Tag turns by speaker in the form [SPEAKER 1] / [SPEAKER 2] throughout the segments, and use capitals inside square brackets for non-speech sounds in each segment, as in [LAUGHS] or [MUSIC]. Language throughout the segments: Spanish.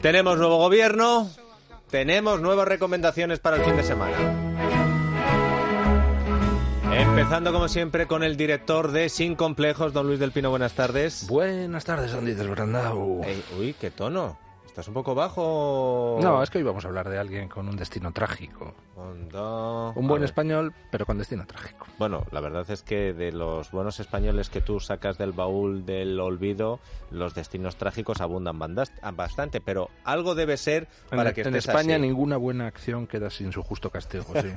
[SPEAKER 1] Tenemos nuevo gobierno, tenemos nuevas recomendaciones para el fin de semana. Empezando como siempre con el director de Sin Complejos, don Luis del Pino, buenas tardes.
[SPEAKER 2] Buenas tardes, Andy Brandau.
[SPEAKER 1] Ey, uy, qué tono. ¿Estás un poco bajo?
[SPEAKER 2] No, es que hoy vamos a hablar de alguien con un destino trágico.
[SPEAKER 1] Onda.
[SPEAKER 2] Un buen español, pero con destino trágico.
[SPEAKER 1] Bueno, la verdad es que de los buenos españoles que tú sacas del baúl del olvido, los destinos trágicos abundan bandas- bastante, pero algo debe ser para
[SPEAKER 2] en,
[SPEAKER 1] que
[SPEAKER 2] en
[SPEAKER 1] estés
[SPEAKER 2] España
[SPEAKER 1] así.
[SPEAKER 2] ninguna buena acción queda sin su justo castigo. sí.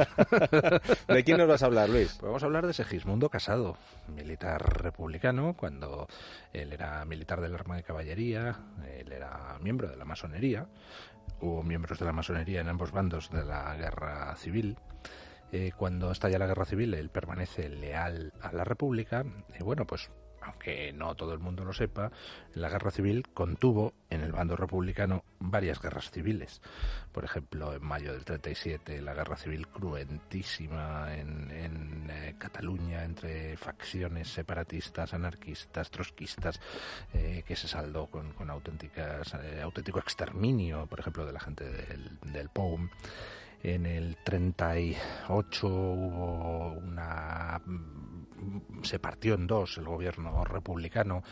[SPEAKER 2] [LAUGHS]
[SPEAKER 1] ¿De quién nos vas a hablar, Luis?
[SPEAKER 2] Pues vamos a hablar de Segismundo Casado, militar republicano, cuando él era militar del arma de caballería, él era miembro de la masonería, hubo miembros de la masonería en ambos bandos de la guerra civil. Eh, cuando estalla la guerra civil, él permanece leal a la República, y bueno, pues aunque no todo el mundo lo sepa, la guerra civil contuvo en el bando republicano varias guerras civiles. Por ejemplo, en mayo del 37, la guerra civil cruentísima en, eh, Cataluña entre facciones separatistas, anarquistas, trotskistas, eh, que se saldó con, con auténticas, eh, auténtico exterminio, por ejemplo, de la gente del, del POUM. En el 38 hubo una se partió en dos el gobierno republicano,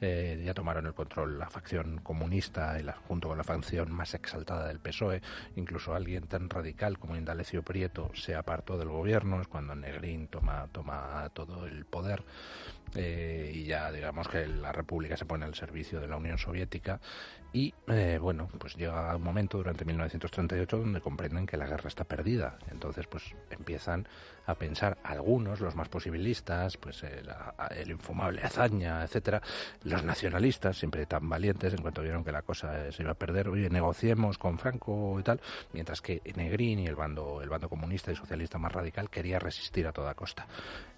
[SPEAKER 2] eh, ya tomaron el control la facción comunista y la, junto con la facción más exaltada del PSOE, incluso alguien tan radical como Indalecio Prieto se apartó del gobierno, es cuando Negrín toma, toma todo el poder eh, y ya digamos que la República se pone al servicio de la Unión Soviética y eh, bueno, pues llega un momento durante 1938 donde comprenden que la guerra está perdida, entonces pues empiezan a pensar algunos, los más posibilistas, pues el, el infumable Azaña, etcétera, los nacionalistas, siempre tan valientes, en cuanto vieron que la cosa se iba a perder, oye, negociemos con Franco y tal, mientras que Negrín y el bando, el bando comunista y socialista más radical quería resistir a toda costa,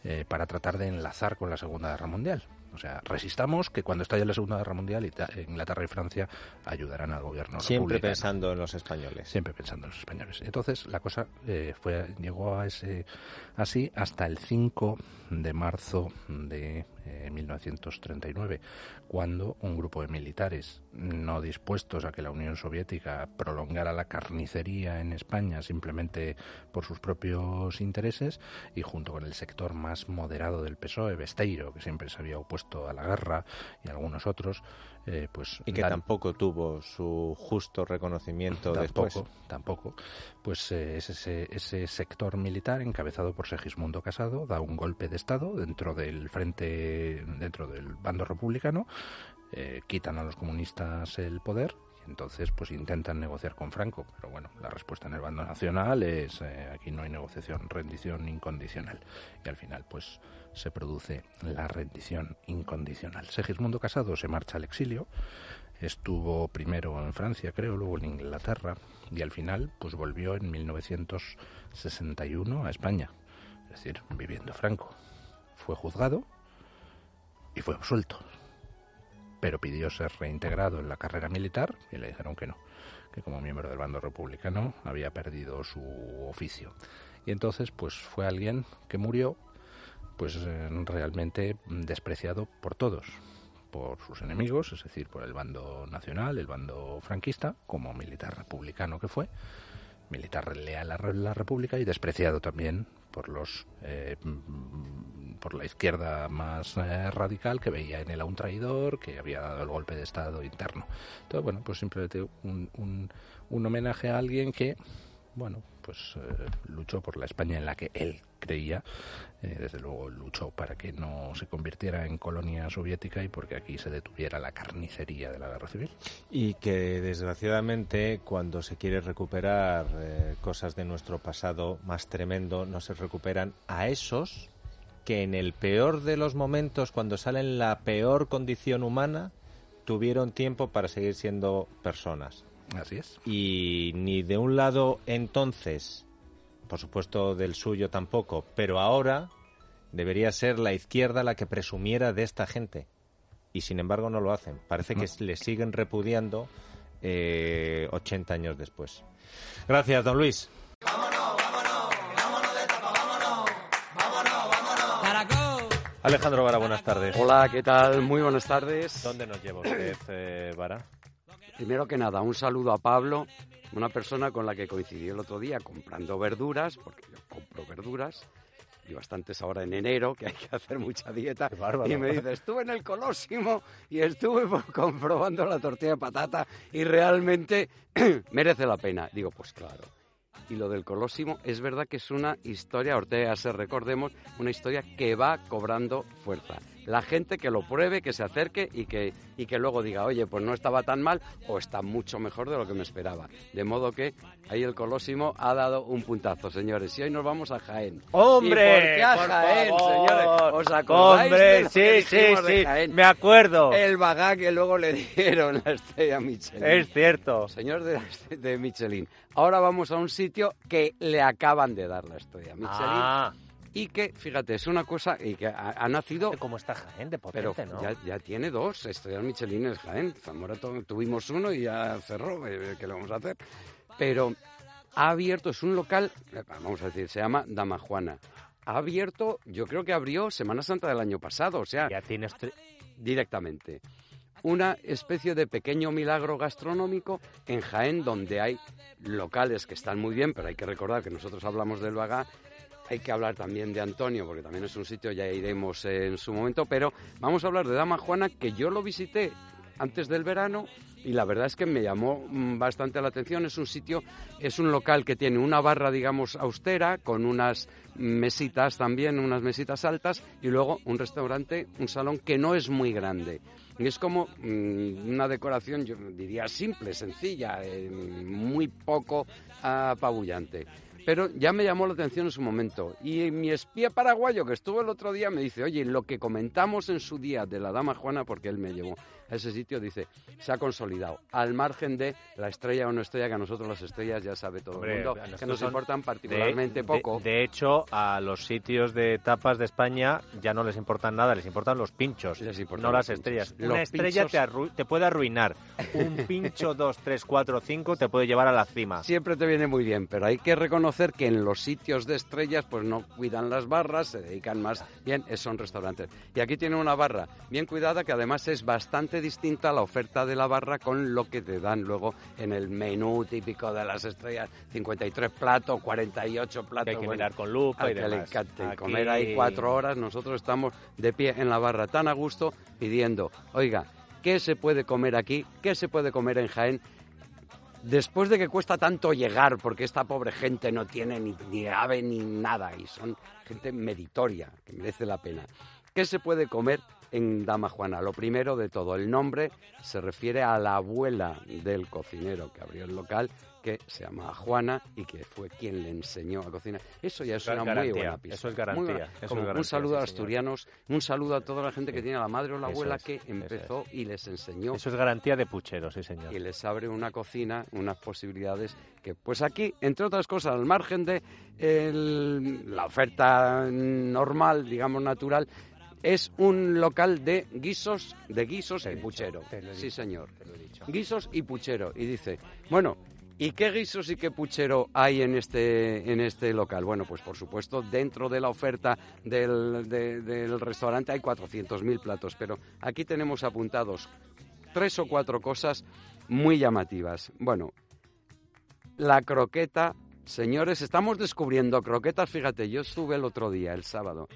[SPEAKER 2] eh, para tratar de enlazar con la Segunda Guerra Mundial. O sea, resistamos que cuando estalle la Segunda Guerra Mundial, Ita- Inglaterra y Francia ayudarán al gobierno
[SPEAKER 1] Siempre pensando en los españoles.
[SPEAKER 2] Siempre pensando en los españoles. Entonces la cosa eh, fue llegó a ese así hasta el 5 de marzo de eh, 1939, cuando un grupo de militares no dispuestos a que la Unión Soviética prolongara la carnicería en España simplemente por sus propios intereses y junto con el sector más moderado del PSOE, Besteiro, que siempre se había opuesto a la guerra y algunos otros, eh, pues
[SPEAKER 1] Y que
[SPEAKER 2] dan-
[SPEAKER 1] tampoco tuvo su justo reconocimiento
[SPEAKER 2] tampoco,
[SPEAKER 1] después.
[SPEAKER 2] tampoco. Pues eh, es ese, ese sector militar encabezado por Segismundo Casado da un golpe de estado dentro del frente, dentro del bando republicano, eh, quitan a los comunistas el poder. Entonces, pues intentan negociar con Franco, pero bueno, la respuesta en el bando nacional es eh, aquí no hay negociación, rendición incondicional. Y al final, pues se produce la rendición incondicional. Segismundo Casado se marcha al exilio, estuvo primero en Francia, creo, luego en Inglaterra y al final pues volvió en 1961 a España, es decir, viviendo Franco. Fue juzgado y fue absuelto, pero pidió ser reintegrado en la carrera militar y le dijeron que no, que como miembro del bando republicano había perdido su oficio. Y entonces pues fue alguien que murió pues eh, realmente despreciado por todos, por sus enemigos, es decir, por el bando nacional, el bando franquista, como militar republicano que fue, militar leal a la- la República y despreciado también por los eh, por la izquierda más eh, radical que veía en él a un traidor que había dado el golpe de estado interno. Entonces, bueno, pues simplemente un, un, un homenaje a alguien que bueno, pues eh, luchó por la España en la que él creía, eh, desde luego luchó para que no se convirtiera en colonia soviética y porque aquí se detuviera la carnicería de la guerra civil.
[SPEAKER 1] Y que desgraciadamente cuando se quiere recuperar eh, cosas de nuestro pasado más tremendo, no se recuperan a esos que en el peor de los momentos, cuando salen en la peor condición humana, tuvieron tiempo para seguir siendo personas.
[SPEAKER 2] Así es.
[SPEAKER 1] Y ni de un lado entonces, por supuesto del suyo tampoco, pero ahora debería ser la izquierda la que presumiera de esta gente. Y sin embargo no lo hacen. Parece que le siguen repudiando eh, 80 años después. Gracias, don Luis. Alejandro Vara, buenas tardes.
[SPEAKER 3] Hola, ¿qué tal? Muy buenas tardes.
[SPEAKER 1] ¿Dónde nos lleva usted, eh, Vara?
[SPEAKER 3] Primero que nada, un saludo a Pablo, una persona con la que coincidí el otro día comprando verduras, porque yo compro verduras, y bastantes ahora en enero, que hay que hacer mucha dieta. Y me dice, estuve en el Colosimo y estuve [LAUGHS] comprobando la tortilla de patata y realmente [CLEARS THROAT] merece la pena. Digo, pues claro. Y lo del Colosimo es verdad que es una historia, Ortega, se recordemos, una historia que va cobrando fuerza la gente que lo pruebe, que se acerque y que, y que luego diga, oye, pues no estaba tan mal o está mucho mejor de lo que me esperaba. De modo que ahí el Colosimo ha dado un puntazo, señores. Y hoy nos vamos a Jaén.
[SPEAKER 1] ¡Hombre!
[SPEAKER 3] ¿Y por qué a Jaén, señores?
[SPEAKER 1] ¿Os acordáis ¡Hombre! sí, sí, sí, me acuerdo.
[SPEAKER 3] El bagá que luego le [LAUGHS] dieron la estrella Michelin.
[SPEAKER 1] Es cierto.
[SPEAKER 3] Señor de, de Michelin. Ahora vamos a un sitio que le acaban de dar la estrella Michelin.
[SPEAKER 1] Ah
[SPEAKER 3] y que, fíjate, es una cosa y que ha, nacido...
[SPEAKER 1] Como está Jaén de potente,
[SPEAKER 3] pero ya, ya, tiene dos estrellas Michelin en Jaén. Zamora tuvimos uno y ya cerró, eh, ¿qué le vamos a hacer? Pero ha abierto, es un local, eh, vamos a decir, se llama Dama Juana. Ha abierto, yo creo que abrió Semana Santa del año pasado, o sea...
[SPEAKER 1] Ya tienes...
[SPEAKER 3] Directamente una especie de pequeño milagro gastronómico en Jaén, donde hay locales que están muy bien, pero hay que recordar que nosotros hablamos del Bagá hay que hablar también de Antonio, porque también es un sitio, ya iremos en su momento, pero vamos a hablar de Dama Juana, que yo lo visité antes del verano y la verdad es que me llamó mm, bastante la atención. Es un sitio, es un local que tiene una barra, digamos, austera, con unas mesitas también, unas mesitas altas, y luego un restaurante, un salón que no es muy grande. Y es como mm, una decoración, yo diría, simple, sencilla, eh, muy poco apabullante pero ya me llamó la atención en su momento. Y mi espía paraguayo que estuvo el otro día me dice, oye, lo que comentamos en su día de la Dama Juana, porque él me llevó a ese sitio, dice, se ha consolidado, al margen de la estrella o no estrella, que a nosotros las estrellas ya sabe todo el mundo, que nos importan particularmente poco.
[SPEAKER 1] De, hecho, a los sitios de tapas de España ya no les importan nada, les importan los pinchos, no las estrellas. Una estrella te, te puede arruinar, un pincho 2, 3, 4, 5 te puede llevar a la cima.
[SPEAKER 3] Siempre te viene muy bien, pero hay que reconocer que en los sitios de estrellas pues no cuidan las barras, se dedican más bien, son restaurantes. Y aquí tiene una barra bien cuidada que además es bastante distinta a la oferta de la barra con lo que te dan luego en el menú típico de las estrellas, 53 platos, 48 platos.
[SPEAKER 1] hay que mirar con lupa y demás.
[SPEAKER 3] comer ahí cuatro horas, nosotros estamos de pie en la barra tan a gusto pidiendo, oiga, ¿qué se puede comer aquí? ¿Qué se puede comer en Jaén? Después de que cuesta tanto llegar, porque esta pobre gente no tiene ni, ave ni nada, y son gente meditoria, que merece la pena. ¿Qué se puede comer en Dama Juana? Lo primero de todo, el nombre se refiere a la abuela del cocinero que abrió el local que se llama Juana y que fue quien le enseñó a cocinar. Eso ya es una muy buena pista.
[SPEAKER 1] Eso es garantía.
[SPEAKER 3] un saludo a los asturianos, un saludo a toda la gente que tiene a la madre o la abuela que empezó y les enseñó.
[SPEAKER 1] Eso es garantía de puchero, sí señor.
[SPEAKER 3] Y les abre una cocina, unas posibilidades que, pues aquí, entre otras cosas, al margen de la oferta normal, digamos natural, es un local de guisos, de guisos y puchero. sí, señor. Guisos y puchero. Y dice, bueno, ¿Y qué guisos y qué puchero hay en este, en este local? Bueno, pues por supuesto, dentro de la oferta del, del restaurante hay 400.000 platos, pero aquí tenemos apuntados tres o cuatro cosas muy llamativas. Bueno, la croqueta, señores, estamos descubriendo croquetas, fíjate, yo estuve el otro día, el sábado,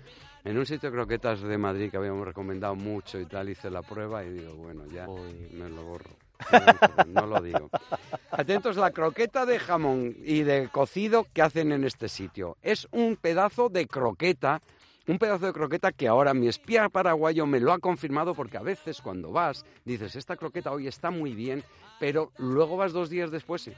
[SPEAKER 3] en un sitio de croquetas de Madrid que habíamos recomendado mucho y tal, hice la prueba y digo, bueno, ya me lo borro no lo digo. [LAUGHS] Atentos, la croqueta de jamón y de cocido que hacen en este sitio. Es un pedazo de croqueta, un pedazo de croqueta que ahora mi espía paraguayo me lo ha confirmado porque a veces cuando vas dices, esta croqueta hoy está muy bien, pero luego vas dos días después y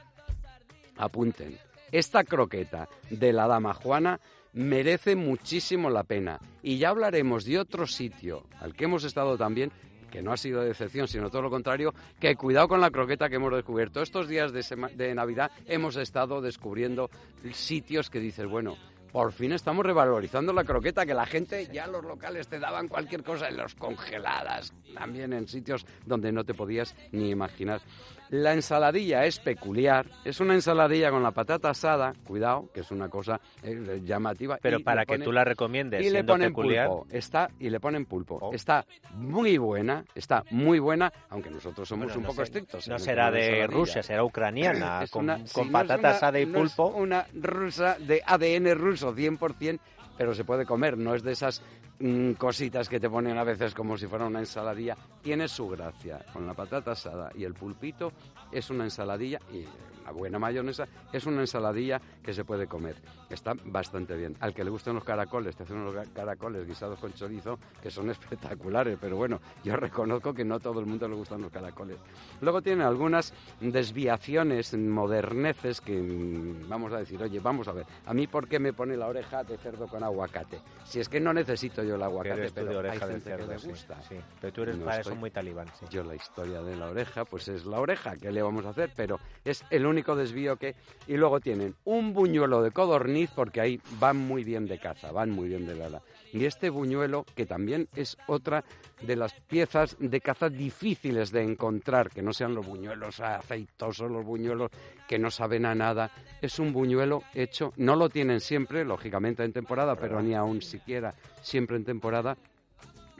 [SPEAKER 3] apunten. Esta croqueta de la dama Juana merece muchísimo la pena. Y ya hablaremos de otro sitio al que hemos estado también, que no ha sido de decepción, sino todo lo contrario, que cuidado con la croqueta que hemos descubierto. Estos días de, de Navidad hemos estado descubriendo sitios que dices, bueno, por fin estamos revalorizando la croqueta, que la gente ya los locales te daban cualquier cosa en los congeladas, también en sitios donde no te podías ni imaginar. La ensaladilla es peculiar, es una ensaladilla con la patata asada, cuidado, que es una cosa eh, llamativa.
[SPEAKER 1] Pero
[SPEAKER 3] y
[SPEAKER 1] para que tú la recomiendes,
[SPEAKER 3] y le ponen
[SPEAKER 1] peculiar,
[SPEAKER 3] pulpo, está y le ponen pulpo.
[SPEAKER 1] Oh.
[SPEAKER 3] Está muy buena, está muy buena, aunque nosotros somos
[SPEAKER 1] bueno,
[SPEAKER 3] un
[SPEAKER 1] no
[SPEAKER 3] poco
[SPEAKER 1] sé-
[SPEAKER 3] estrictos.
[SPEAKER 1] No será de. Rusia, será ucraniana,
[SPEAKER 3] Es
[SPEAKER 1] con,
[SPEAKER 3] una-
[SPEAKER 1] con
[SPEAKER 3] sí, no es
[SPEAKER 1] patata asada y
[SPEAKER 3] no es
[SPEAKER 1] pulpo.
[SPEAKER 3] una rusa de ADN ruso 100%, pero se puede comer, no es de esas mm, cositas que te ponen a veces como si fuera una ensaladilla. Tiene su gracia. Con la patata asada y el pulpito es una ensaladilla y una buena mayonesa es una ensaladilla que se puede comer. Está bastante bien. Al que le gusten los caracoles, te hacen unos caracoles guisados con chorizo que son [LAUGHS] espectaculares, pero bueno, yo reconozco que no a todo el mundo le gustan los caracoles. Luego tiene algunas desviaciones, moderneces que mm, vamos a decir, oye, vamos a ver, a mí por qué me pone la oreja de cerdo con aguacate? Si es que no necesito yo el
[SPEAKER 1] Que
[SPEAKER 3] aguacate,
[SPEAKER 1] tú de
[SPEAKER 3] pero hay gente que
[SPEAKER 1] cerdo, sí,
[SPEAKER 3] gusta.
[SPEAKER 1] sí. Pero tú eres
[SPEAKER 3] No
[SPEAKER 1] para
[SPEAKER 3] estoy-
[SPEAKER 1] eso muy talibán, sí.
[SPEAKER 3] Yo la historia de la oreja, pues es la oreja, ¿qué le vamos a hacer? Pero es el único desvío que... Y luego tienen un buñuelo de codorniz, porque ahí van muy bien de caza, van muy bien de lala. Y este buñuelo, que también es otra de las piezas de caza difíciles de encontrar, que no sean los buñuelos aceitosos, los buñuelos que no saben a nada, es un buñuelo hecho, no lo tienen siempre, lógicamente en temporada, pero ni aún siquiera siempre en temporada,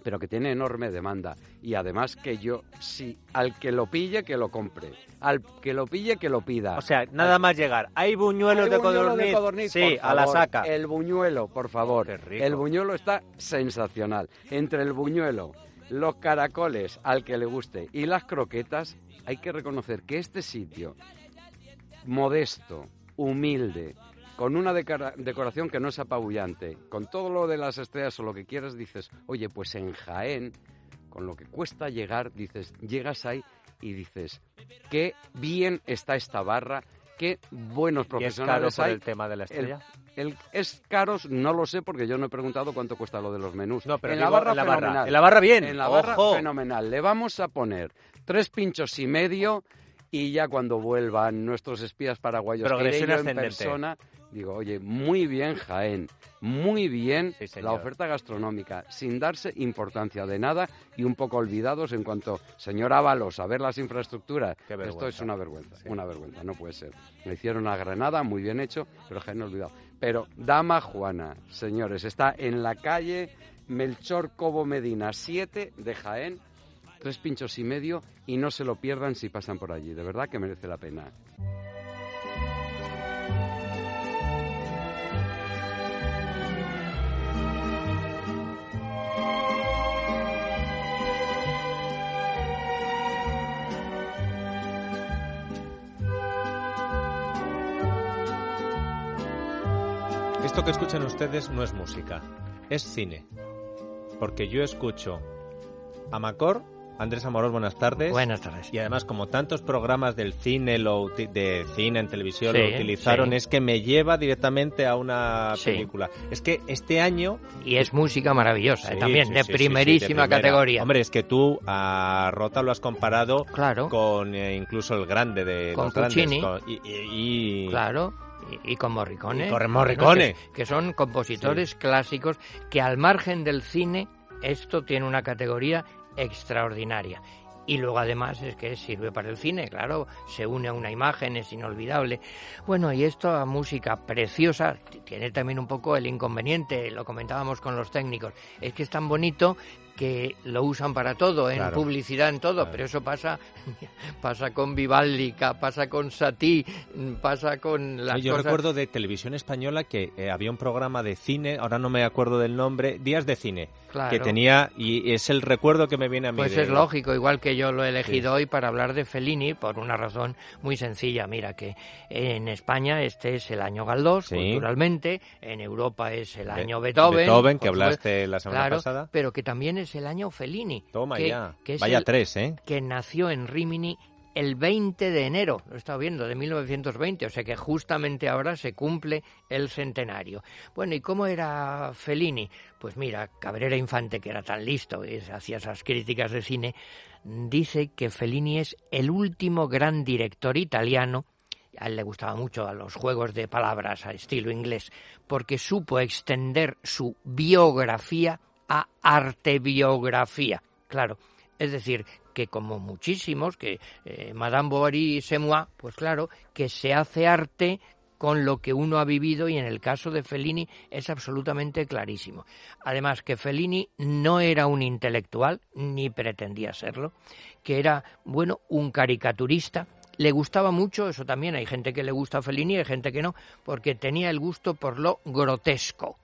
[SPEAKER 3] pero que tiene enorme demanda. Y además que yo, sí, al que lo pille, que lo compre. Al que lo pille, que lo pida.
[SPEAKER 1] O sea, nada más llegar. ¿Hay buñuelos
[SPEAKER 3] ¿Hay
[SPEAKER 1] de
[SPEAKER 3] buñuelo
[SPEAKER 1] codorniz?
[SPEAKER 3] codorniz?
[SPEAKER 1] Sí, a la saca.
[SPEAKER 3] El buñuelo, por favor.
[SPEAKER 1] Qué rico.
[SPEAKER 3] El buñuelo está sensacional. Entre el buñuelo, los caracoles, al que le guste, y las croquetas, hay que reconocer que este sitio, modesto, humilde, con una decoración que no es apabullante, con todo lo de las estrellas o lo que quieras, dices, oye, pues en Jaén, con lo que cuesta llegar, dices, llegas ahí y dices, qué bien está esta barra, qué buenos
[SPEAKER 1] ¿Y es caro
[SPEAKER 3] profesionales
[SPEAKER 1] por
[SPEAKER 3] hay.
[SPEAKER 1] el tema de la estrella?
[SPEAKER 3] El, ¿Es caros? No lo sé porque yo no he preguntado cuánto cuesta lo de los menús.
[SPEAKER 1] No, pero
[SPEAKER 3] en
[SPEAKER 1] digo,
[SPEAKER 3] la barra
[SPEAKER 1] en la barra.
[SPEAKER 3] fenomenal.
[SPEAKER 1] En la barra bien.
[SPEAKER 3] En la barra fenomenal. Le vamos a poner tres pinchos y medio y ya cuando vuelvan nuestros espías paraguayos que en persona, digo, oye, muy bien Jaén, muy bien
[SPEAKER 1] Sí,
[SPEAKER 3] la oferta gastronómica, sin darse importancia de nada y un poco olvidados en cuanto, señor Ábalos, a ver las infraestructuras. Esto es una vergüenza,
[SPEAKER 1] Sí.
[SPEAKER 3] una vergüenza, no puede ser. Me hicieron a Granada, muy bien hecho, pero Jaén olvidado. Pero Dama Juana, señores, está en la calle Melchor Cobo Medina 7 de Jaén, tres pinchos y medio, y no se lo pierdan si pasan por allí, de verdad que merece la pena.
[SPEAKER 1] Esto que escuchan ustedes no es música, es cine. Porque yo escucho a Macor, Andrés Amorós, buenas tardes.
[SPEAKER 4] Buenas tardes.
[SPEAKER 1] Y además, como tantos programas del cine lo de cine en televisión
[SPEAKER 4] Sí,
[SPEAKER 1] lo utilizaron,
[SPEAKER 4] sí.
[SPEAKER 1] es que me lleva directamente a una
[SPEAKER 4] Sí.
[SPEAKER 1] película. Es que este año
[SPEAKER 4] Y es música maravillosa, ¿eh? también, de primerísima categoría.
[SPEAKER 1] Hombre, es que tú a Rota lo has comparado
[SPEAKER 4] claro,
[SPEAKER 1] con eh, incluso el grande de
[SPEAKER 4] Con
[SPEAKER 1] los grandes.
[SPEAKER 4] Puccini.
[SPEAKER 1] con- y, y- y-
[SPEAKER 4] claro. Y, y con Morricone.
[SPEAKER 1] Y con Morricone.
[SPEAKER 4] que, que son compositores clásicos que al margen del cine, esto tiene una categoría extraordinaria. Y luego además es que sirve para el cine, claro, se une a una imagen, es inolvidable. Bueno, y esto a música preciosa tiene también un poco el inconveniente, lo comentábamos con los técnicos, es que es tan bonito que lo usan para todo, en
[SPEAKER 1] Claro.
[SPEAKER 4] publicidad, en todo,
[SPEAKER 1] Claro.
[SPEAKER 4] pero eso pasa [LAUGHS] pasa con Vivaldica, pasa con Satie, pasa con las
[SPEAKER 1] Yo
[SPEAKER 4] cosas...
[SPEAKER 1] recuerdo de televisión española que eh, había un programa de cine, ahora no me acuerdo del nombre, Días de Cine,
[SPEAKER 4] Claro.
[SPEAKER 1] que tenía, y es el recuerdo que me viene a mí.
[SPEAKER 4] Pues
[SPEAKER 1] de-
[SPEAKER 4] es lógico, igual que yo lo he elegido hoy para hablar de Fellini por una razón muy sencilla. Mira que en España este es el año Galdós,
[SPEAKER 1] Sí.
[SPEAKER 4] culturalmente, en Europa es el
[SPEAKER 1] Be-
[SPEAKER 4] año Beethoven.
[SPEAKER 1] Beethoven, que hablaste la semana
[SPEAKER 4] claro,
[SPEAKER 1] pasada.
[SPEAKER 4] pero que también es el año Fellini.
[SPEAKER 1] Toma
[SPEAKER 4] que,
[SPEAKER 1] ya.
[SPEAKER 4] que
[SPEAKER 1] Vaya
[SPEAKER 4] el-
[SPEAKER 1] tres, ¿eh?
[SPEAKER 4] que nació en Rimini el 20 de enero, lo he estado viendo, de 1920, o sea que justamente ahora se cumple el centenario. Bueno, ¿y cómo era Fellini? Pues mira, Cabrera Infante, que era tan listo y hacía esas críticas de cine, dice que Fellini es el último gran director italiano a él le gustaba mucho a los juegos de palabras a estilo inglés, porque supo extender su biografía a artebiografía. Claro, es decir, que como muchísimos, que eh, Madame Bovary y Semois, pues claro, que se hace arte con lo que uno ha vivido y en el caso de Fellini es absolutamente clarísimo. Además que Fellini no era un intelectual, ni pretendía serlo, que era, bueno, un caricaturista, le gustaba mucho, eso también, hay gente que le gusta a Fellini y hay gente que no, porque tenía el gusto por lo grotesco.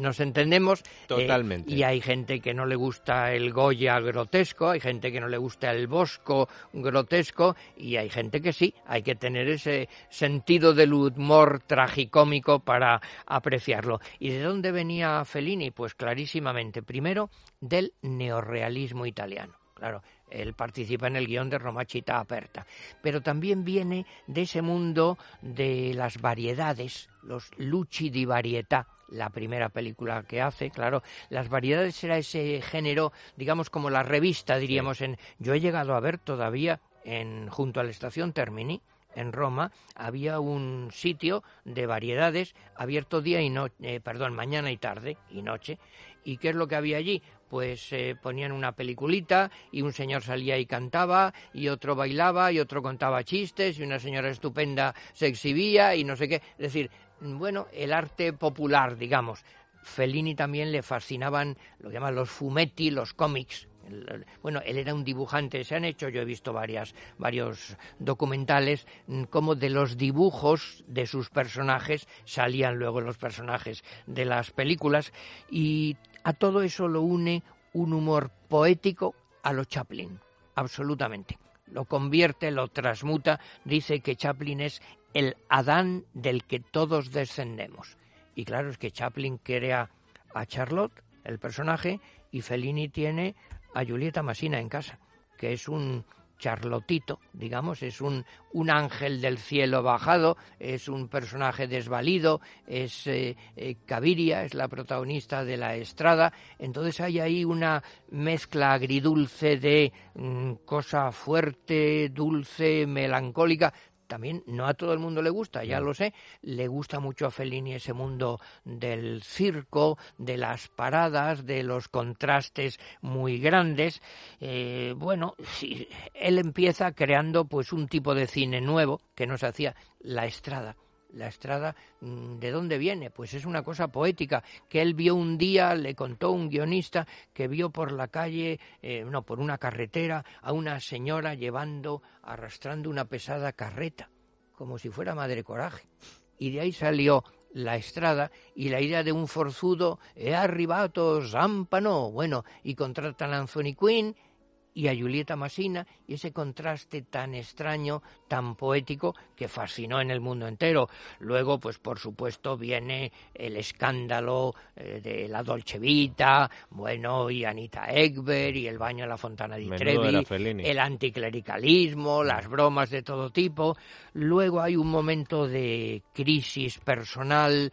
[SPEAKER 4] Nos entendemos. Eh,
[SPEAKER 1] Totalmente.
[SPEAKER 4] y hay gente que no le gusta el Goya grotesco, hay gente que no le gusta el Bosco grotesco, y hay gente que sí, hay que tener ese sentido del humor tragicómico para apreciarlo. ¿Y de dónde venía Fellini? Pues clarísimamente, primero, del neorrealismo italiano. Claro, él participa en el guion de Romachita Aperta, pero también viene de ese mundo de las variedades, los luci di varietà, la primera película que hace, claro. Las variedades era ese género, digamos como la revista, diríamos. en Yo he llegado a ver todavía en junto a la estación Termini, en Roma, había un sitio de variedades abierto día y noche, eh, perdón, mañana y tarde y noche. ¿Y qué es lo que había allí? Pues eh, ponían una peliculita y un señor salía y cantaba y otro bailaba y otro contaba chistes y una señora estupenda se exhibía y no sé qué. Es decir, bueno, el arte popular, digamos. Fellini también le fascinaban lo llaman los fumetti, los cómics. Bueno, él era un dibujante, se han hecho, yo he visto varias, varios documentales, mm, como de los dibujos de sus personajes salían luego los personajes de las películas y a todo eso lo une un humor poético a lo Chaplin, absolutamente. Lo convierte, lo transmuta, dice que Chaplin es el Adán del que todos descendemos. Y claro, es que Chaplin crea a Charlotte, el personaje, y Fellini tiene a Julieta Masina en casa, que es un charlotito, digamos, es un, un ángel del cielo bajado, es un personaje desvalido, es eh, eh, Caviria, es la protagonista de la estrada, entonces hay ahí una mezcla agridulce de mm, cosa fuerte, dulce, melancólica, también no a todo el mundo le gusta, ya lo sé, le gusta mucho a Fellini ese mundo del circo, de las paradas, de los contrastes muy grandes. Eh, bueno, él empieza creando pues un tipo de cine nuevo que nos hacía la estrada la estrada, mm, ¿de dónde viene? Pues es una cosa poética que él vio un día, le contó un guionista que vio por la calle, eh, no, por una carretera, a una señora llevando, arrastrando una pesada carreta, como si fuera madre coraje. Y de ahí salió la estrada y la idea de un forzudo, he arribato, zampano, bueno, y contratan a Anthony Quinn y a Julieta Masina y ese contraste tan extraño, tan poético que fascinó en el mundo entero. Luego, pues por supuesto, viene el escándalo eh, de la Dolce Vita, bueno, y Anita Ekberg y el baño en la Fontana di Trevi, el anticlericalismo, las bromas de todo tipo. Luego hay un momento de crisis personal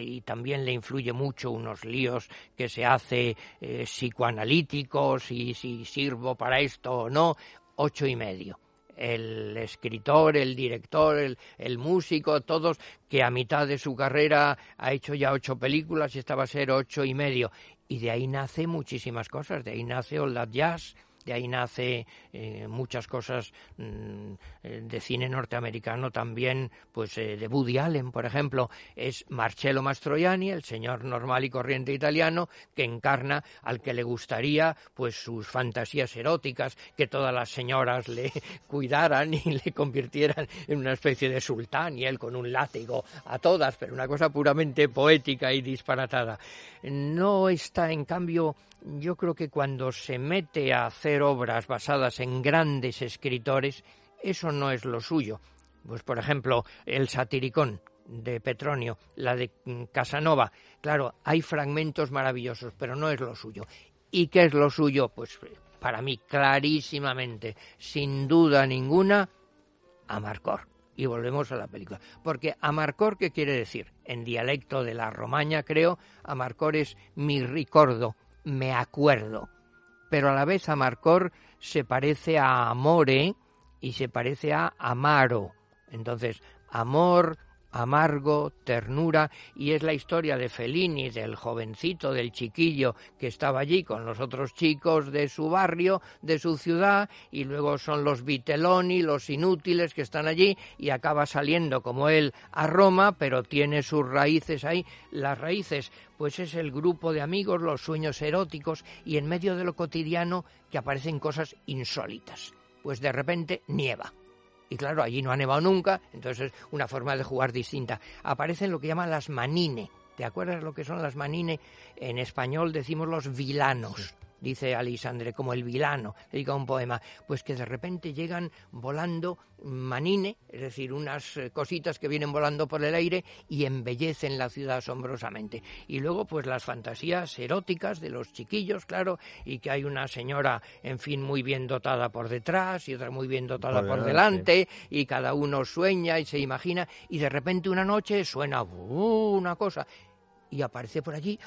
[SPEAKER 4] y también le influye mucho unos líos que se hace eh, psicoanalíticos y si sirvo para esto o no, ocho y medio el escritor, el director, el, el, músico, todos, que a mitad de su carrera ha hecho ya ocho películas y esta va a ser ocho y medio. Y de ahí nace muchísimas cosas, de ahí nace All That Jazz, de ahí nace eh, muchas cosas mm, eh, de cine norteamericano también, pues eh, de Woody Allen, por ejemplo, es Marcello Mastroianni, el señor normal y corriente italiano, que encarna al que le gustaría pues sus fantasías eróticas, que todas las señoras le [LAUGHS] cuidaran y le convirtieran en una especie de sultán y él con un látigo a todas, pero una cosa puramente poética y disparatada. No está, en cambio, yo creo que cuando se mete a hacer obras basadas en grandes escritores, eso no es lo suyo. Pues, por ejemplo, el satiricón de Petronio, la de Casanova. Claro, hay fragmentos maravillosos, pero no es lo suyo. ¿Y qué es lo suyo? Pues para mí, clarísimamente, sin duda ninguna, Amarcor. Y volvemos a la película. Porque Amarcor, ¿qué quiere decir? En dialecto de la romaña, creo, Amarcor es mi ricordo, me acuerdo. Pero a la vez Amarcor se parece a Amore y se parece a Amaro. Entonces, amor, amargo, ternura, y es la historia de Fellini, del jovencito, del chiquillo que estaba allí con los otros chicos de su barrio, de su ciudad, y luego son los Vitelloni, los inútiles que están allí, y acaba saliendo como él a Roma, pero tiene sus raíces ahí. Las raíces, pues es el grupo de amigos, los sueños eróticos, y en medio de lo cotidiano que aparecen cosas insólitas. Pues de repente nieva y claro, allí no ha nevado nunca, entonces es una forma de jugar distinta. Aparecen lo que llaman las manine. ¿Te acuerdas lo que son las manine? En español decimos los vilanos dice Alisandre, como el vilano, dedica un poema, pues que de repente llegan volando manine, es decir, unas eh, cositas que vienen volando por el aire y embellecen la ciudad asombrosamente. Y luego, pues las fantasías eróticas de los chiquillos, claro, y que hay una señora, en fin, muy bien dotada por detrás y otra muy bien dotada por, delante, y cada uno sueña y se imagina, y de repente una noche suena una cosa y aparece por allí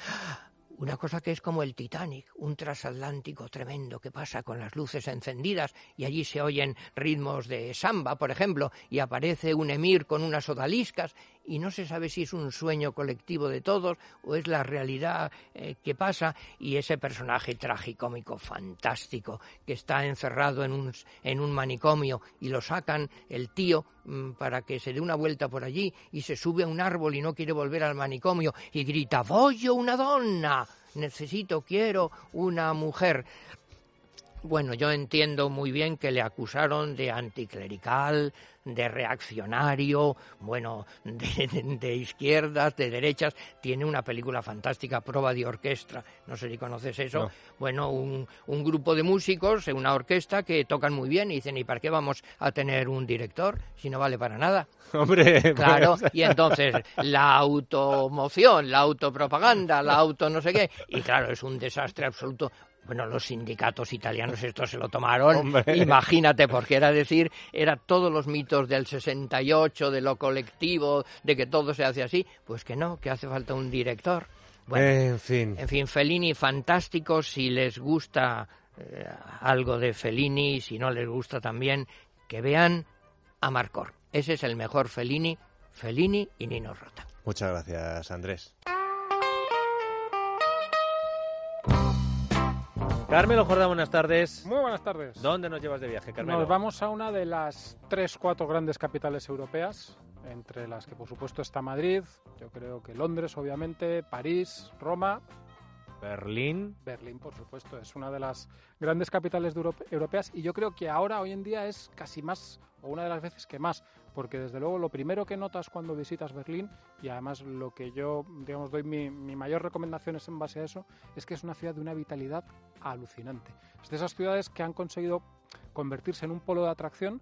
[SPEAKER 4] una cosa que es como el Titanic, un transatlántico tremendo que pasa con las luces encendidas y allí se oyen ritmos de samba, por ejemplo, y aparece un emir con unas odaliscas y no se sabe si es un sueño colectivo de todos o es la realidad eh, que pasa y ese personaje tragicómico fantástico que está encerrado en un, en un manicomio y lo sacan el tío mm, para que se dé una vuelta por allí y se sube a un árbol y no quiere volver al manicomio y grita voglio una donna necesito quiero una mujer bueno, yo entiendo muy bien que le acusaron de anticlerical, de reaccionario, bueno, [LAUGHS] de, izquierdas, de derechas. Tiene una película fantástica, Prueba de Orquesta, no sé si conoces eso. Bueno, un, un, grupo de músicos, una orquesta que tocan muy bien y dicen, ¿y para qué vamos a tener un director si no vale para nada? [LAUGHS]
[SPEAKER 1] Hombre,
[SPEAKER 4] claro, [LAUGHS] y entonces la automoción, la autopropaganda, la auto no sé qué, y claro, es un desastre absoluto bueno, los sindicatos italianos esto se lo tomaron, imagínate, porque era decir, era todos los mitos del 68, de lo colectivo, de que todo se hace así, pues que no, que hace falta un director.
[SPEAKER 1] Bueno, en fin.
[SPEAKER 4] En fin, Fellini fantástico, si les gusta eh, algo de Fellini, si no les gusta también, que vean a Marcor. Ese es el mejor Fellini, Fellini y Nino Rota.
[SPEAKER 1] Muchas gracias, Andrés. Carmelo Jordán, buenas tardes.
[SPEAKER 5] Muy buenas tardes.
[SPEAKER 1] ¿Dónde nos llevas de viaje, Carmelo?
[SPEAKER 5] Nos vamos a una de las tres, cuatro grandes capitales europeas, entre las que por supuesto está Madrid, yo creo que Londres, obviamente, París, Roma.
[SPEAKER 1] Berlín.
[SPEAKER 5] Berlín, por supuesto, es una de las grandes capitales europeas y yo creo que ahora, hoy en día, es casi más, o una de las veces que más, porque desde luego lo primero que notas cuando visitas Berlín, y además lo que yo, digamos, doy mi, mayor recomendación es en base a eso, es que es una ciudad de una vitalidad alucinante. Es de esas ciudades que han conseguido convertirse en un polo de atracción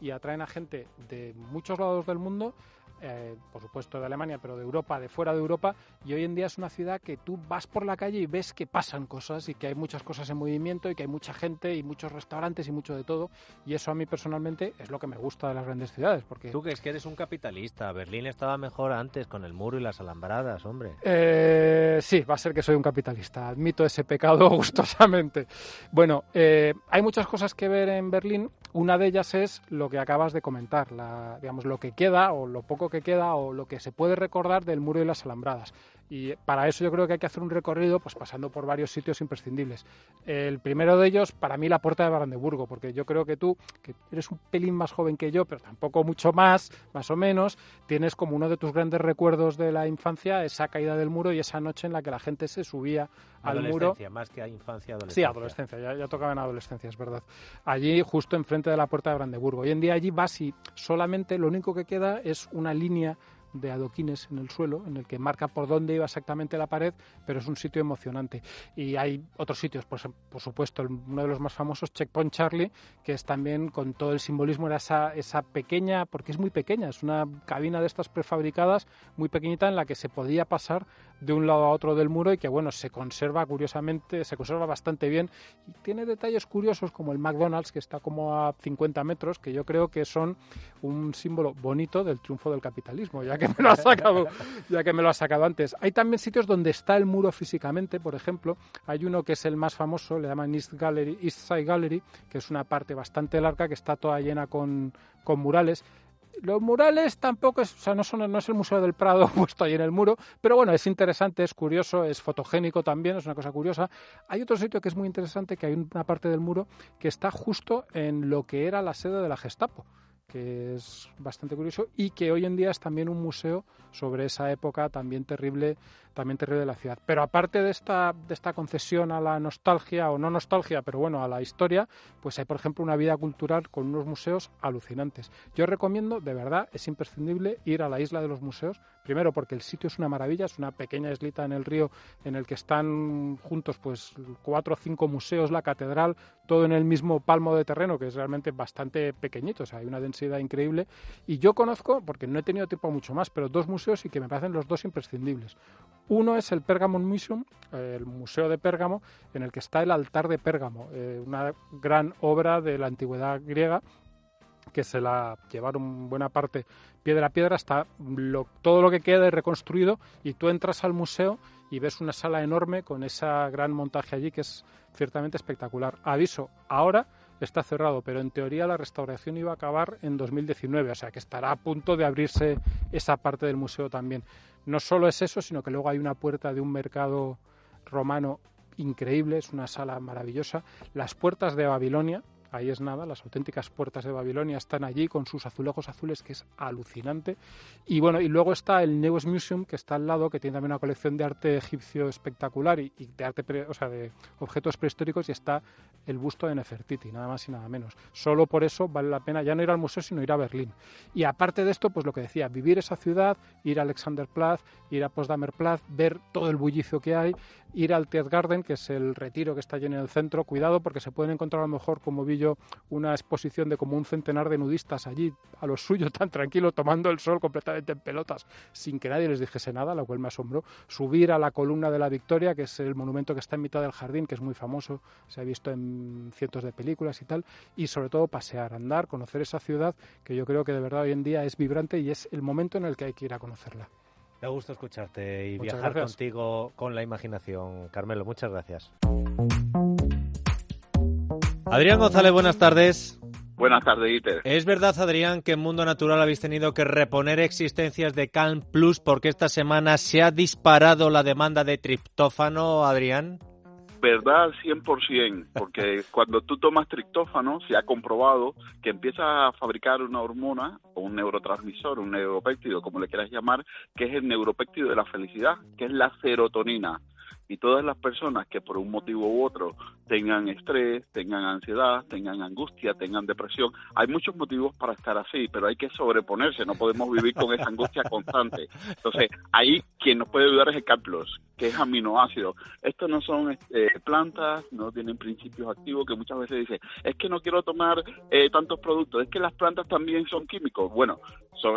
[SPEAKER 5] y atraen a gente de muchos lados del mundo eh, por supuesto de Alemania, pero de Europa, de fuera de Europa, y hoy en día es una ciudad que tú vas por la calle y ves que pasan cosas y que hay muchas cosas en movimiento y que hay mucha gente y muchos restaurantes y mucho de todo, y eso a mí personalmente es lo que me gusta de las grandes ciudades. Porque...
[SPEAKER 1] Tú que es que eres un capitalista, Berlín estaba mejor antes con el muro y las alambradas, hombre.
[SPEAKER 5] Eh, sí, va a ser que soy un capitalista, admito ese pecado [LAUGHS] gustosamente. Bueno, eh, hay muchas cosas que ver en Berlín, una de ellas es lo que acabas de comentar, la, digamos, lo que queda o lo poco que queda o lo que se puede recordar del muro y las alambradas. Y para eso yo creo que hay que hacer un recorrido pues pasando por varios sitios imprescindibles. El primero de ellos, para mí, la puerta de Brandeburgo, porque yo creo que tú, que eres un pelín más joven que yo, pero tampoco mucho más, más o menos, tienes como uno de tus grandes recuerdos de la infancia esa caída del muro y esa noche en la que la gente se subía al muro.
[SPEAKER 1] más que a infancia, adolescencia.
[SPEAKER 5] Sí, adolescencia, ya, ya tocaba en adolescencia, es verdad. Allí, justo enfrente de la puerta de Brandeburgo. Hoy en día allí vas y solamente lo único que queda es una línea de adoquines en el suelo, en el que marca por dónde iba exactamente la pared, pero es un sitio emocionante. Y hay otros sitios, pues, por supuesto, uno de los más famosos, Checkpoint Charlie, que es también con todo el simbolismo, era esa, esa pequeña, porque es muy pequeña, es una cabina de estas prefabricadas muy pequeñita en la que se podía pasar de un lado a otro del muro y que, bueno, se conserva curiosamente, se conserva bastante bien y tiene detalles curiosos como el McDonald's, que está como a 50 metros, que yo creo que son un símbolo bonito del triunfo del capitalismo, ya que me lo ha sacado, ya que me lo ha sacado antes. Hay también sitios donde está el muro físicamente, por ejemplo, hay uno que es el más famoso, le llaman East Gallery, East Side Gallery, que es una parte bastante larga que está toda llena con, con murales Los murales tampoco es, o sea, no, son, no es el Museo del Prado [LAUGHS] puesto ahí en el muro, pero bueno, es interesante, es curioso, es fotogénico también, es una cosa curiosa. Hay otro sitio que es muy interesante, que hay una parte del muro que está justo en lo que era la sede de la Gestapo que es bastante curioso y que hoy en día es también un museo sobre esa época también terrible también terrible de la ciudad. Pero aparte de esta, de esta concesión a la nostalgia, o no nostalgia, pero bueno, a la historia, pues hay, por ejemplo, una vida cultural con unos museos alucinantes. Yo recomiendo, de verdad, es imprescindible ir a la isla de los museos, primero porque el sitio es una maravilla, es una pequeña islita en el río en el que están juntos pues cuatro o cinco museos, la catedral, todo en el mismo palmo de terreno, que es realmente bastante pequeñito, o sea, hay una densidad increíble. Y yo conozco, porque no he tenido tiempo mucho más, pero dos museos y que me parecen los dos imprescindibles. Uno es el Pergamon Museum, el Museo de Pérgamo, en el que está el altar de Pérgamo, eh, una gran obra de la antigüedad griega que se la llevaron buena parte piedra a piedra hasta todo lo que queda reconstruido y tú entras al museo y ves una sala enorme con esa gran montaje allí que es ciertamente espectacular. Aviso, ahora está cerrado, pero en teoría la restauración iba a acabar en 2019, o sea que estará a punto de abrirse esa parte del museo también. No solo es eso, sino que luego hay una puerta de un mercado romano increíble, es una sala maravillosa. Las puertas de Babilonia, ahí es nada, las auténticas puertas de Babilonia están allí con sus azulejos azules, que es alucinante. Y bueno, y luego está el Neues Museum, que está al lado, que tiene también una colección de arte egipcio espectacular y, de arte, o sea, de objetos prehistóricos, y está el busto de Nefertiti, nada más y nada menos. Solo por eso vale la pena ya no ir al museo, sino ir a Berlín. Y aparte de esto, pues lo que decía, vivir esa ciudad, ir a Alexanderplatz, ir a Potsdamerplatz, ver todo el bullicio que hay, ir al Tiergarten, que es el retiro que está allí en el centro. Cuidado porque se pueden encontrar a lo mejor, como vi yo, una exposición de como un centenar de nudistas allí, a lo suyo, [LAUGHS] tan tranquilo, tomando el sol completamente en pelotas, sin que nadie les dijese nada, lo cual me asombró. Subir a la columna de la Victoria, que es el monumento que está en mitad del jardín, que es muy famoso, se ha visto en cientos de películas y tal, y sobre todo pasear, andar, conocer esa ciudad que yo creo que de verdad hoy en día es vibrante y es el momento en el que hay que ir a conocerla.
[SPEAKER 1] Me gusta escucharte y viajar contigo con la imaginación. Carmelo, muchas gracias. Adrián González, buenas tardes.
[SPEAKER 6] Buenas tardes, Iter.
[SPEAKER 1] ¿Es verdad, Adrián, que en Mundo Natural habéis tenido que reponer existencias de Calm Plus porque esta semana se ha disparado la demanda de triptófano, Adrián?
[SPEAKER 6] Verdad 100%, porque [LAUGHS] cuando tú tomas triptófano se ha comprobado que empieza a fabricar una hormona o un neurotransmisor, un neuropéptido, como le quieras llamar, que es el neuropéptido de la felicidad, que es la serotonina y todas las personas que por un motivo u otro tengan estrés, tengan ansiedad, tengan angustia, tengan depresión, hay muchos motivos para estar así, pero hay que sobreponerse, no podemos vivir con esa angustia constante. Entonces, ahí quien nos puede ayudar es el CAPLOS, que es aminoácido. Estos no son eh, plantas, no tienen principios activos, que muchas veces dicen, es que no quiero tomar eh, tantos productos, es que las plantas también son químicos. Bueno,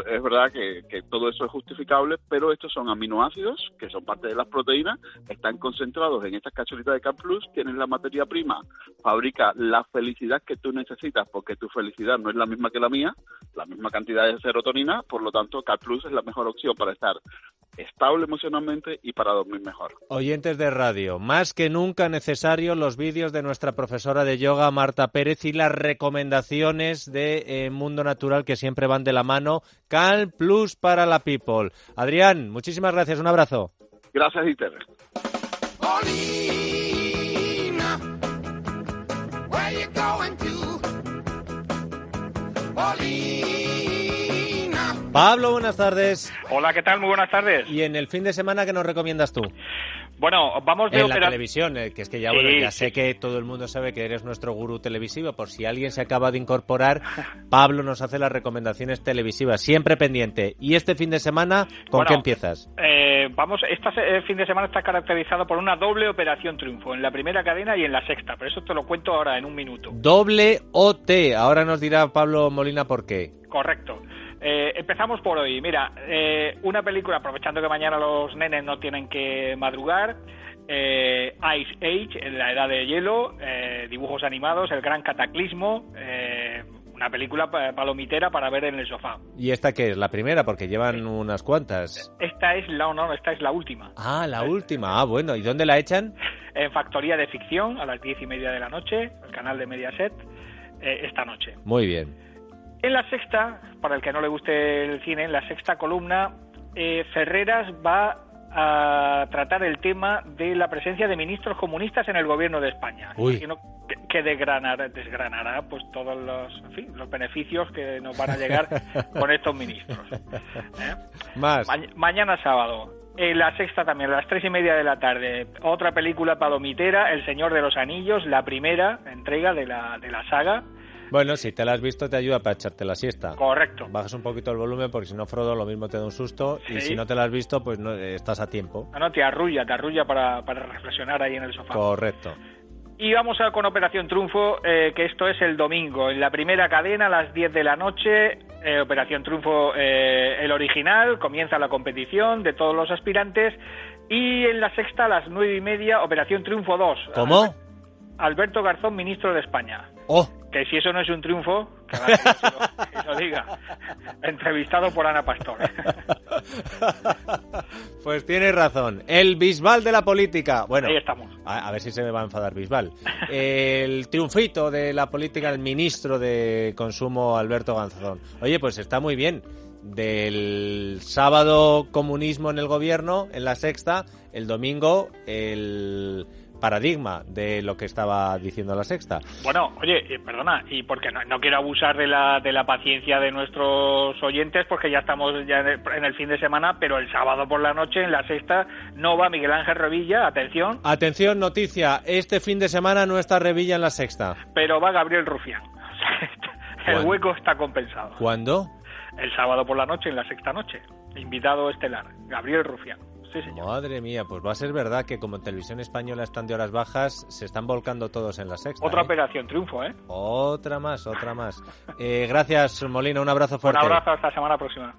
[SPEAKER 6] es verdad que todo eso es justificable, pero estos son aminoácidos, que son parte de las proteínas, están concentrados en estas cachoritas de Cap Plus, tienen la materia prima, fabrica la felicidad que tú necesitas, porque tu felicidad no es la misma que la mía, la misma cantidad de serotonina, por lo tanto Cap Plus es la mejor opción para estar estable emocionalmente y para dormir mejor.
[SPEAKER 1] Oyentes de radio, más que nunca necesario los vídeos de nuestra profesora de yoga Marta Pérez y las recomendaciones de eh, Mundo Natural que siempre van de la mano. Cal Plus para la People. Adrián, muchísimas gracias, un abrazo.
[SPEAKER 6] Gracias, Iter. Pauline, where you going to? Pauline?
[SPEAKER 1] Pablo, buenas tardes.
[SPEAKER 7] Hola, ¿qué tal? Muy buenas tardes.
[SPEAKER 1] ¿Y en el fin de semana qué nos recomiendas tú?
[SPEAKER 7] Bueno, vamos de
[SPEAKER 1] En la televisión, eh, que es que ya, bueno, ya sé que todo el mundo sabe que eres nuestro gurú televisivo. Por si alguien se acaba de incorporar, [LAUGHS] Pablo nos hace las recomendaciones televisivas, siempre pendiente. ¿Y este fin de semana, con qué empiezas?
[SPEAKER 7] Eh, vamos, este fin de semana está caracterizado por una doble operación triunfo, en la primera cadena y en la sexta. Pero eso te lo cuento ahora en un minuto.
[SPEAKER 1] Doble OT. Ahora nos dirá Pablo Molina por qué.
[SPEAKER 7] Correcto. Eh, empezamos por hoy. Mira, eh, una película, aprovechando que mañana los nenes no tienen que madrugar. Eh, Ice Age, en la edad de hielo, dibujos animados, El Gran Cataclismo, una película palomitera para ver en el sofá.
[SPEAKER 1] ¿Y esta qué es? ¿La primera? Porque llevan unas cuantas.
[SPEAKER 7] Esta es la, no, esta es la última.
[SPEAKER 1] Ah, la última. Ah, bueno. ¿Y dónde la echan? [LAUGHS]
[SPEAKER 7] En Factoría de Ficción, a las diez y media de la noche, el canal de Mediaset, esta noche.
[SPEAKER 1] Muy bien.
[SPEAKER 7] En la sexta, para el que no le guste el cine, en la sexta columna, eh, Ferreras va a tratar el tema de la presencia de ministros comunistas en el gobierno de España.
[SPEAKER 1] Uy.
[SPEAKER 7] Que, que desgranará, desgranará pues todos los, en fin, los beneficios que nos van a llegar [LAUGHS] con estos ministros. ¿eh?
[SPEAKER 1] Más.
[SPEAKER 7] Ma- mañana sábado. En la sexta también, a las tres y media de la tarde. Otra película palomitera, El Señor de los Anillos, la primera entrega de la, de la saga.
[SPEAKER 1] Bueno, si te la has visto te ayuda para echarte la siesta.
[SPEAKER 7] Correcto.
[SPEAKER 1] Bajas un poquito el volumen porque si no Frodo lo mismo te da un susto y si no te la has visto pues no eh, estás a tiempo.
[SPEAKER 7] No, no, te arrulla, te arrulla para, para reflexionar ahí en el sofá.
[SPEAKER 1] Correcto.
[SPEAKER 7] Y vamos a, con Operación Triunfo, eh, que esto es el domingo. En la primera cadena, a las 10 de la noche, eh, Operación Triunfo, eh, el original, comienza la competición de todos los aspirantes. Y en la sexta, a las nueve y media, Operación Triunfo 2.
[SPEAKER 1] ¿Cómo?
[SPEAKER 7] Alberto Garzón, ministro de España.
[SPEAKER 1] ¡Oh!
[SPEAKER 7] Que si eso no es un triunfo, que lo, [LAUGHS] que lo diga. Entrevistado por Ana Pastor. [LAUGHS]
[SPEAKER 1] Pues tienes razón. El Bisbal de la política. Bueno,
[SPEAKER 7] Ahí estamos.
[SPEAKER 1] a, a ver si se me va a enfadar Bisbal. El triunfito de la política del ministro de Consumo, Alberto Ganzón. Oye, pues está muy bien. Del sábado comunismo en el gobierno, en la sexta, el domingo el paradigma de lo que estaba diciendo la sexta.
[SPEAKER 7] Bueno, oye, eh, perdona, y porque no, no quiero abusar de la, de la paciencia de nuestros oyentes, porque ya estamos ya en el, en el fin de semana, pero el sábado por la noche, en la sexta, no va Miguel Ángel Revilla, atención,
[SPEAKER 1] Atención, noticia. Este fin de semana no está Revilla en la sexta.
[SPEAKER 7] pero va Gabriel Rufián. [LAUGHS] el
[SPEAKER 1] ¿Cuándo?
[SPEAKER 7] hueco está compensado.
[SPEAKER 1] ¿Cuándo?
[SPEAKER 7] El sábado por la noche, en la sexta noche. Invitado estelar, Gabriel Rufián. Sí, señor.
[SPEAKER 1] Madre mía, pues va a ser verdad que como en televisión española están de horas bajas, se están volcando todos en la sexta.
[SPEAKER 7] Otra
[SPEAKER 1] ¿eh?
[SPEAKER 7] operación triunfo, ¿eh?
[SPEAKER 1] Otra más, otra más. Eh, gracias, Molina, un abrazo
[SPEAKER 7] Un
[SPEAKER 1] fuerte.
[SPEAKER 7] abrazo hasta la semana próxima.